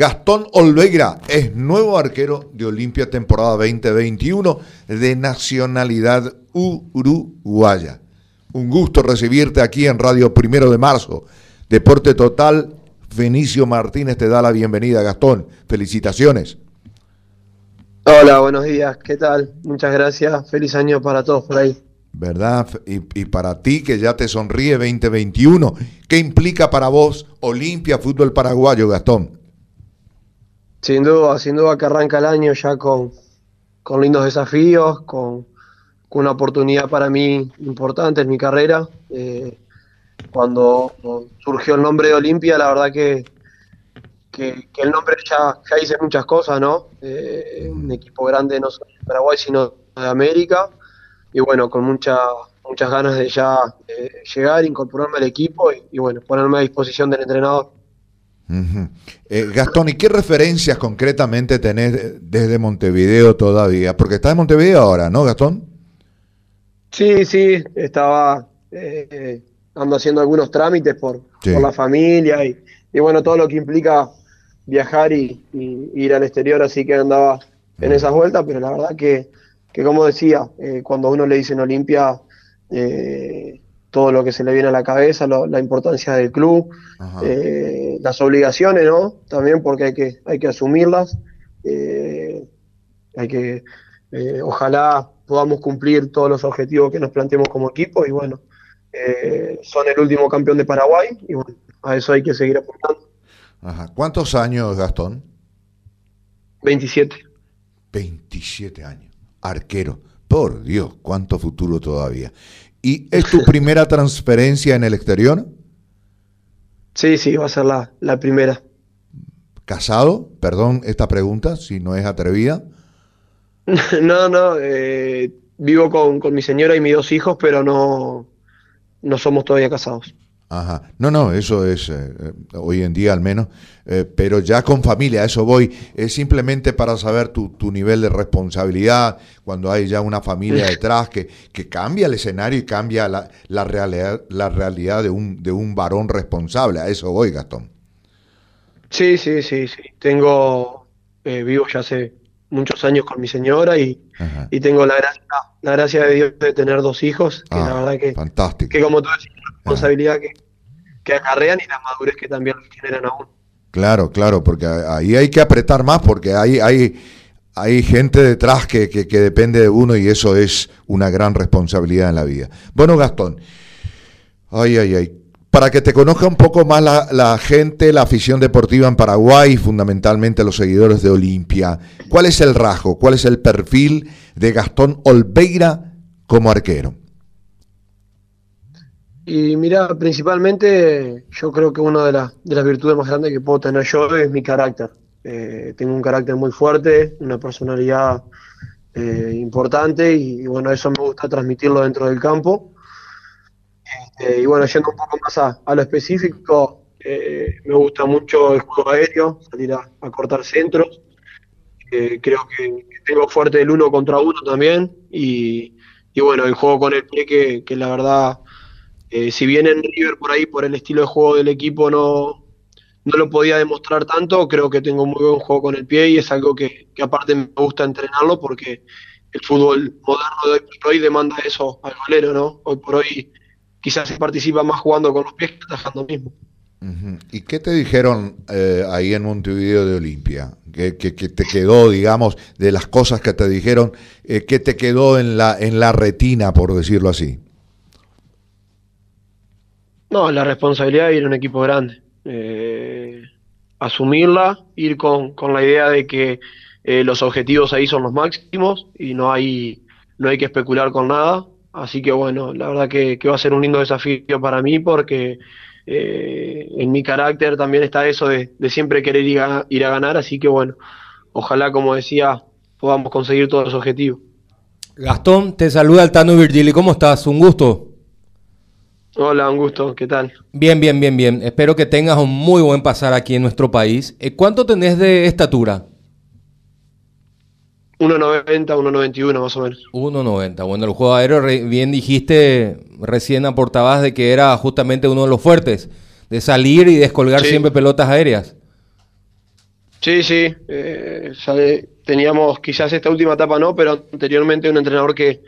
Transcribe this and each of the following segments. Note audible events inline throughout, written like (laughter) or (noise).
Gastón Olveira es nuevo arquero de Olimpia temporada 2021 de nacionalidad uruguaya. Un gusto recibirte aquí en Radio Primero de Marzo. Deporte Total, Fenicio Martínez te da la bienvenida, Gastón. Felicitaciones. Hola, buenos días. ¿Qué tal? Muchas gracias. Feliz año para todos por ahí. ¿Verdad? Y, y para ti que ya te sonríe 2021, ¿qué implica para vos Olimpia Fútbol Paraguayo, Gastón? Sin duda, sin duda que arranca el año ya con, con lindos desafíos, con, una oportunidad para mí importante en mi carrera. Eh, cuando surgió el nombre de Olimpia, la verdad que, que, el nombre ya, ya, dice muchas cosas, ¿no? Eh, un equipo grande no solo de Paraguay, sino de América. Y bueno, con mucha, muchas ganas de ya eh, llegar, incorporarme al equipo y, y bueno, ponerme a disposición del entrenador. Eh, Gastón, ¿y qué referencias concretamente tenés desde Montevideo todavía? Porque estás en Montevideo ahora, ¿no, Gastón? Sí, sí, estaba eh, ando haciendo algunos trámites por, Sí. por la familia y, y bueno, todo lo que implica viajar y, y ir al exterior, así que andaba en esas vueltas, pero la verdad que, que como decía, eh, cuando a uno le dicen Olimpia, eh, todo lo que se le viene a la cabeza, lo- la importancia del club, eh, las obligaciones, ¿no? También porque hay que, hay que asumirlas. eh, hay que, eh, ojalá podamos cumplir todos los objetivos que nos planteemos como equipo y bueno, eh, son el último campeón de Paraguay y bueno, a eso hay que seguir apuntando. Ajá. ¿Cuántos años, Gastón? 27. 27 años. Arquero. Por Dios, cuánto futuro todavía. ¿Y es tu primera transferencia en el exterior? Sí, sí, va a ser la, la primera. ¿Casado? Perdón esta pregunta, si no es atrevida. (laughs) No, no, eh, vivo con, con mi señora y mis dos hijos, pero no, no somos todavía casados. Ajá. No, no, eso es eh, eh, hoy en día al menos, eh, pero ya con familia, a eso voy. Es simplemente para saber tu, tu nivel de responsabilidad cuando hay ya una familia (laughs) detrás que, que cambia el escenario y cambia la, la realidad, la realidad de un, de un varón responsable. A eso voy, Gastón. Sí, sí, sí, sí. Tengo, eh, vivo ya hace muchos años con mi señora y, y tengo la gracia, la gracia de Dios de tener dos hijos, que Ah, la verdad que, fantástico. que como tú decís, la responsabilidad que, que acarrean y la madurez que también generan a uno. Claro, claro, porque ahí hay que apretar más porque hay, hay, hay gente detrás que, que, que depende de uno y eso es una gran responsabilidad en la vida. Bueno, Gastón, ay, ay, ay. Para que te conozca un poco más la, gente, la afición deportiva en Paraguay, fundamentalmente los seguidores de Olimpia, ¿cuál es el rasgo, cuál es el perfil de Gastón Olveira como arquero? Y mira, principalmente yo creo que una de, las de las virtudes más grandes que puedo tener yo es mi carácter. Eh, tengo un carácter muy fuerte, una personalidad eh, importante y, y bueno, eso me gusta transmitirlo dentro del campo. Este, y bueno, yendo un poco más a, lo específico, eh, me gusta mucho el juego aéreo, salir a, cortar centros. Eh, creo que, tengo fuerte el uno contra uno también y, y bueno, el juego con el pie que, que la verdad eh, si bien en River por ahí, por el estilo de juego del equipo, no, no lo podía demostrar tanto, creo que tengo muy buen juego con el pie y es algo que, que aparte me gusta entrenarlo porque el fútbol moderno de hoy por hoy demanda eso al golero, ¿no? Hoy por hoy quizás se participa más jugando con los pies que atajando mismo. ¿Y qué te dijeron eh, ahí en Montevideo de Olimpia? ¿Qué, qué- qué te quedó, digamos, de las cosas que te dijeron, eh, qué te quedó en la, en la retina, por decirlo así? No, la responsabilidad de ir a un equipo grande. Eh, asumirla, ir con, con la idea de que eh, los objetivos ahí son los máximos y no hay, no hay que especular con nada. Así que bueno, la verdad que, que va a ser un lindo desafío para mí porque eh, en mi carácter también está eso de, de siempre querer ir a, ir a ganar. Así que bueno, ojalá, como decía, podamos conseguir todos los objetivos. Gastón, te saluda Altano Virgili. ¿Cómo estás? Un gusto. Hola, un gusto, ¿qué tal? Bien, bien, bien, bien. Espero que tengas un muy buen pasar aquí en nuestro país. Eh, ¿Cuánto tenés de estatura? 1.90, 1.91 más o menos. 1.90. Bueno, el juego aéreo, re- bien dijiste, recién aportabas de que era justamente uno de los fuertes, de salir y descolgar Sí. siempre pelotas aéreas. Sí, sí. Eh, teníamos quizás esta última etapa no, pero anteriormente un entrenador que,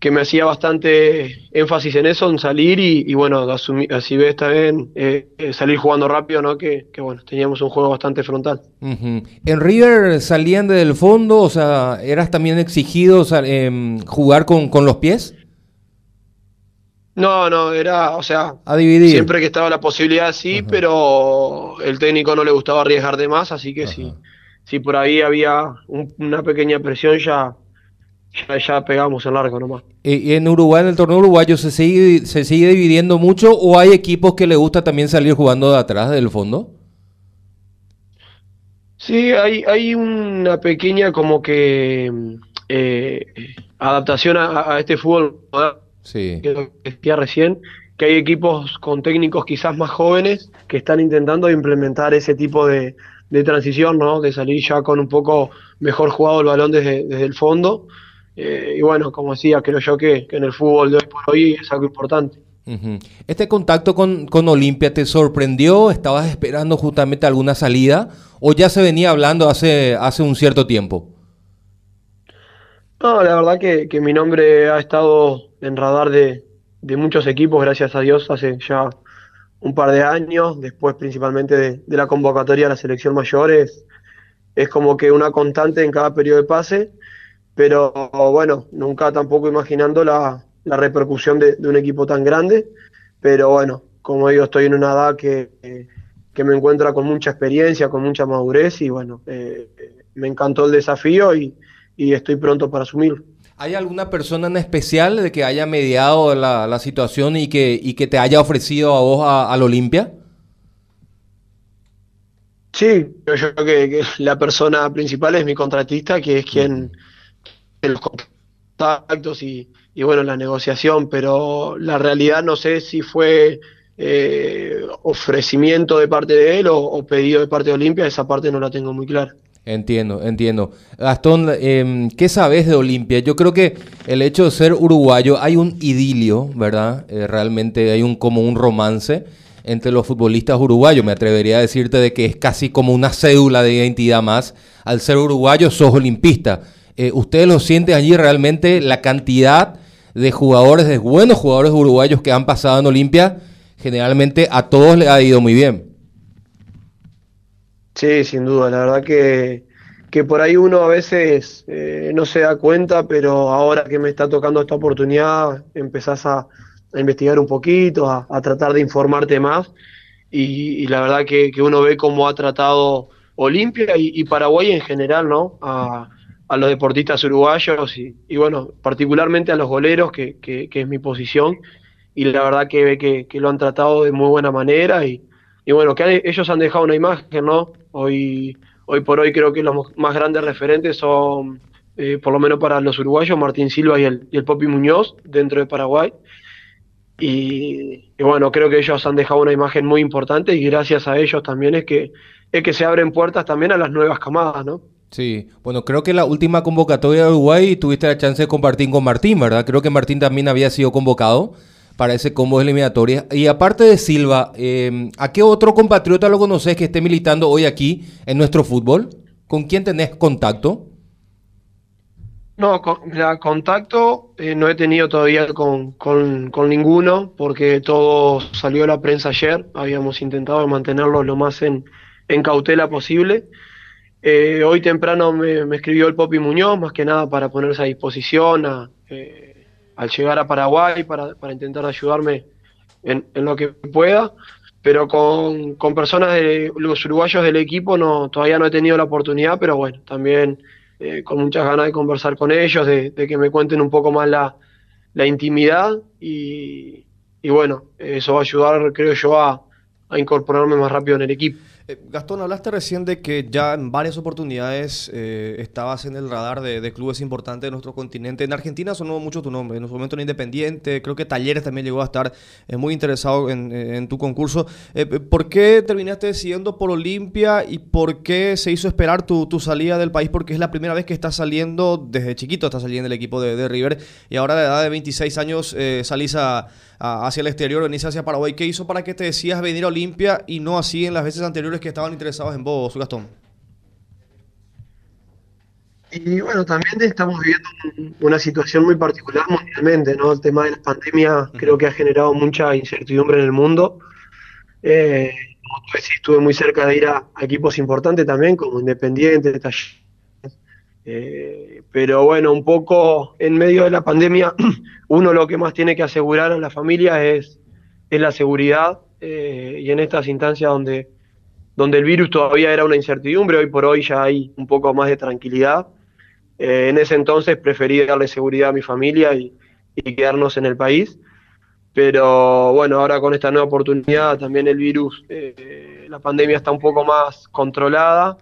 que me hacía bastante énfasis en eso, en salir y, bueno, así ves también eh, eh, salir jugando rápido, ¿no? Que, bueno, teníamos un juego bastante frontal. ¿En River salían desde el fondo? O sea, ¿eras también exigido em, jugar con, con, los pies? No, no, era, o sea, a dividir. siempre que estaba la posibilidad sí, pero el técnico no le gustaba arriesgar de más, así que sí, si por ahí había una pequeña presión ya ya, pegamos el largo nomás. ¿Y en Uruguay, en el torneo uruguayo, se sigue, se sigue dividiendo mucho o hay equipos que le gusta también salir jugando de atrás del fondo? Sí, hay, hay una pequeña como que eh, adaptación a, este fútbol sí. que decía recién, que hay equipos con técnicos quizás más jóvenes que están intentando implementar ese tipo de, de transición, ¿no? De salir ya con un poco mejor jugado el balón desde, desde el fondo eh, y bueno, como decía, creo yo que, en el fútbol de hoy por hoy es algo importante. ¿Este contacto con, con Olimpia te sorprendió? ¿Estabas esperando justamente alguna salida? ¿O ya se venía hablando hace, hace un cierto tiempo? No, la verdad que, que mi nombre ha estado en radar de, de, muchos equipos, gracias a Dios, hace ya un par de años, después principalmente de, de la convocatoria a la selección mayor, es, es como que una constante en cada periodo de pase pero bueno, nunca tampoco imaginando la, repercusión de, un equipo tan grande, pero bueno, como digo, estoy en una edad que, que me encuentra con mucha experiencia, con mucha madurez y bueno, eh, me encantó el desafío y, estoy pronto para asumirlo. ¿Hay alguna persona en especial de que haya mediado la, situación y que, y que te haya ofrecido a vos al Olimpia? Sí, yo creo que, la persona principal es mi contratista, que es quien los contactos y, bueno, la negociación, pero la realidad no sé si fue eh, ofrecimiento de parte de él o, pedido de parte de Olimpia, esa parte no la tengo muy clara. Entiendo, entiendo. Gastón, eh, ¿qué sabes de Olimpia? Yo creo que el hecho de ser uruguayo, hay un idilio, ¿verdad? Eh, realmente hay un como un romance entre los futbolistas uruguayos. Me atrevería a decirte de que es casi como una cédula de identidad más. Al ser uruguayo, sos olimpista. Eh, ¿ustedes lo sienten allí realmente la cantidad de jugadores, de buenos jugadores uruguayos que han pasado en Olimpia? Generalmente a todos les ha ido muy bien. Sí, sin duda, la verdad que, que por ahí uno a veces eh, no se da cuenta, pero ahora que me está tocando esta oportunidad, empezás a, investigar un poquito, a, tratar de informarte más, y, la verdad que, uno ve cómo ha tratado Olimpia y, Paraguay en general, ¿no? A los deportistas uruguayos y, bueno, particularmente a los goleros, que, es mi posición, y la verdad que ve que, lo han tratado de muy buena manera y, bueno, que ellos han dejado una imagen, ¿no? Hoy, hoy por hoy creo que los más grandes referentes son, eh, por lo menos para los uruguayos, Martín Silva y el, el Popi Muñoz dentro de Paraguay. Y, y, bueno, creo que ellos han dejado una imagen muy importante y gracias a ellos también es que, es que se abren puertas también a las nuevas camadas, ¿no? Sí, bueno, creo que la última convocatoria de Uruguay tuviste la chance de compartir con Martín, ¿verdad? Creo que Martín también había sido convocado para ese combo de eliminatoria. Y aparte de Silva, em, ¿a qué otro compatriota lo conoces que esté militando hoy aquí en nuestro fútbol? ¿Con quién tenés contacto? No, con, contacto eh, no he tenido todavía con, con, ninguno, porque todo salió a la prensa ayer. Habíamos intentado mantenerlo lo más en, en cautela posible. Eh, hoy temprano me, escribió el Popi Muñoz, más que nada para ponerse a disposición eh, al llegar a Paraguay, para, intentar ayudarme en, lo que pueda. Pero con, personas de los uruguayos del equipo no todavía no he tenido la oportunidad, pero bueno, también eh, con muchas ganas de conversar con ellos, de, que me cuenten un poco más la, intimidad y, bueno, eso va a ayudar, creo yo, a incorporarme más rápido en el equipo. Eh, Gastón, hablaste recién de que ya en varias oportunidades eh, estabas en el radar de, clubes importantes de nuestro continente. En Argentina sonó mucho tu nombre, en su momento en Independiente, creo que Talleres también llegó a estar eh, muy interesado en, tu concurso. ¿Por qué terminaste decidiendo por Olimpia y por qué se hizo esperar tu, salida del país? Porque es la primera vez que estás saliendo, desde chiquito estás saliendo del equipo de, de River y ahora a edad de 26 años salís a hacia el exterior, venirse hacia Paraguay. ¿Qué hizo para que te decías venir a Olimpia y no así en las veces anteriores que estaban interesados en vos, Gastón? Y bueno, también estamos viviendo una situación muy particular mundialmente, ¿no? El tema de la pandemia creo que ha generado mucha incertidumbre en el mundo. Eh, como tú decís, estuve muy cerca de ir a, equipos importantes también, como Independiente, Taller eh, pero bueno, un poco en medio de la pandemia, (clears throat) uno lo que más tiene que asegurar a la familia es, es la seguridad. Eh, y en estas instancias donde, donde el virus todavía era una incertidumbre, hoy por hoy ya hay un poco más de tranquilidad. Eh, en ese entonces preferí darle seguridad a mi familia y, quedarnos en el país. Pero bueno, ahora con esta nueva oportunidad también el virus, la pandemia está un poco más controlada.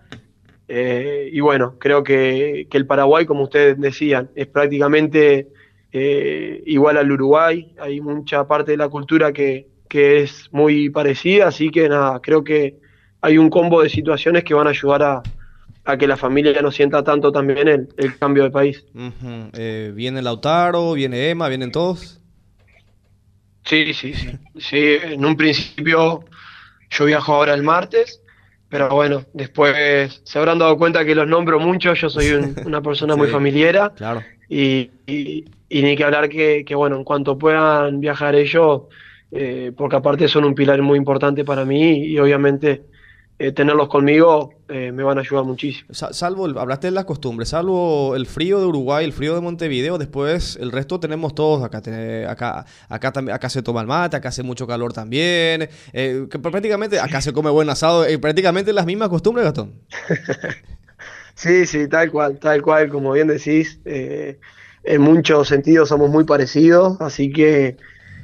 Eh, y bueno, creo que, el Paraguay, como ustedes decían, es prácticamente eh, igual al Uruguay. Hay mucha parte de la cultura que, es muy parecida, así que nada, creo que hay un combo de situaciones que van a ayudar a, que la familia no sienta tanto también el, el cambio de país. viene Lautaro, viene Emma, vienen todos. Sí, sí, sí. Sí, en un principio yo viajo ahora el martes, pero bueno, después se habrán dado cuenta que los nombro mucho, yo soy (laughs) una persona muy familiera. Claro. Y, y, ni que hablar que, que, bueno, en cuanto puedan viajar ellos, eh, porque aparte son un pilar muy importante para mí y obviamente eh, tenerlos conmigo eh, me van a ayudar muchísimo. Salvo, hablaste de las costumbres, salvo el frío de Uruguay, el frío de Montevideo, después el resto tenemos todos acá. acá, acá, acá se toma el mate, acá hace mucho calor también. Eh, prácticamente acá se come buen asado, prácticamente las mismas costumbres, Gastón. (laughs) sí, sí, tal cual, tal cual, como bien decís. en muchos sentidos somos muy parecidos, así que,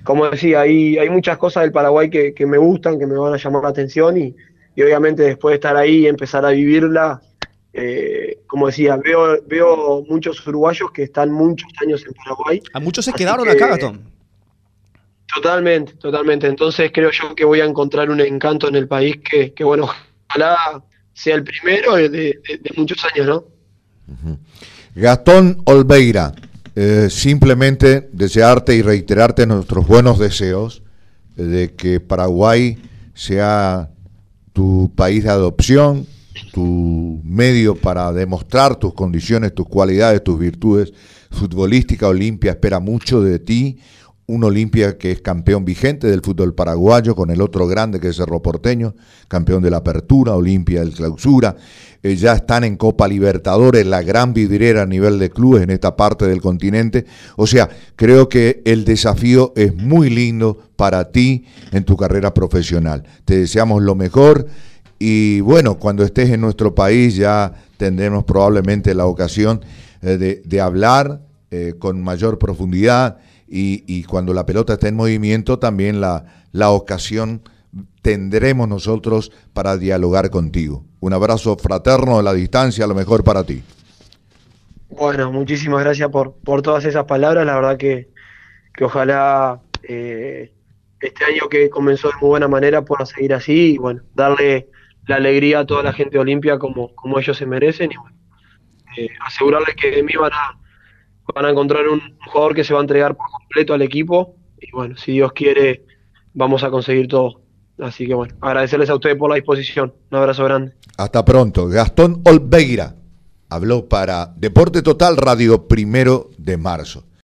como decía, hay, hay muchas cosas del Paraguay que, que me gustan, que me van a llamar la atención y y obviamente después de estar ahí y empezar a vivirla, eh, como decía, veo, veo muchos uruguayos que están muchos años en Paraguay. A muchos se quedaron acá, Gastón. Totalmente, totalmente. Entonces creo yo que voy a encontrar un encanto en el país que, que bueno, ojalá sea el primero de, muchos años, ¿no? Gastón Olveira, eh, simplemente desearte y reiterarte nuestros buenos deseos de que Paraguay sea tu país de adopción, tu medio para demostrar tus condiciones, tus cualidades, tus virtudes. Futbolística Olimpia espera mucho de ti. Un Olimpia que es campeón vigente del fútbol paraguayo, con el otro grande que es Cerro Porteño, campeón de la Apertura, Olimpia del Clausura. Eh, ya están en Copa Libertadores, la gran vidriera a nivel de clubes en esta parte del continente. O sea, creo que el desafío es muy lindo para ti en tu carrera profesional. Te deseamos lo mejor y bueno, cuando estés en nuestro país ya tendremos probablemente la ocasión eh, de, hablar eh, con mayor profundidad y, cuando la pelota esté en movimiento también la, la ocasión tendremos nosotros para dialogar contigo. Un abrazo fraterno a la distancia, lo mejor para ti. Bueno, muchísimas gracias por, por todas esas palabras. La verdad que, que ojalá eh, este año que comenzó de muy buena manera pueda seguir así y bueno, darle la alegría a toda la gente Olimpia como, como ellos se merecen y bueno, eh, asegurarles que de mí van a, van a encontrar un jugador que se va a entregar por completo al equipo y bueno, si Dios quiere vamos a conseguir todo. Así que bueno, agradecerles a ustedes por la disposición. Un abrazo grande. Hasta pronto. Gastón Olveira habló para Deporte Total Radio primero de marzo.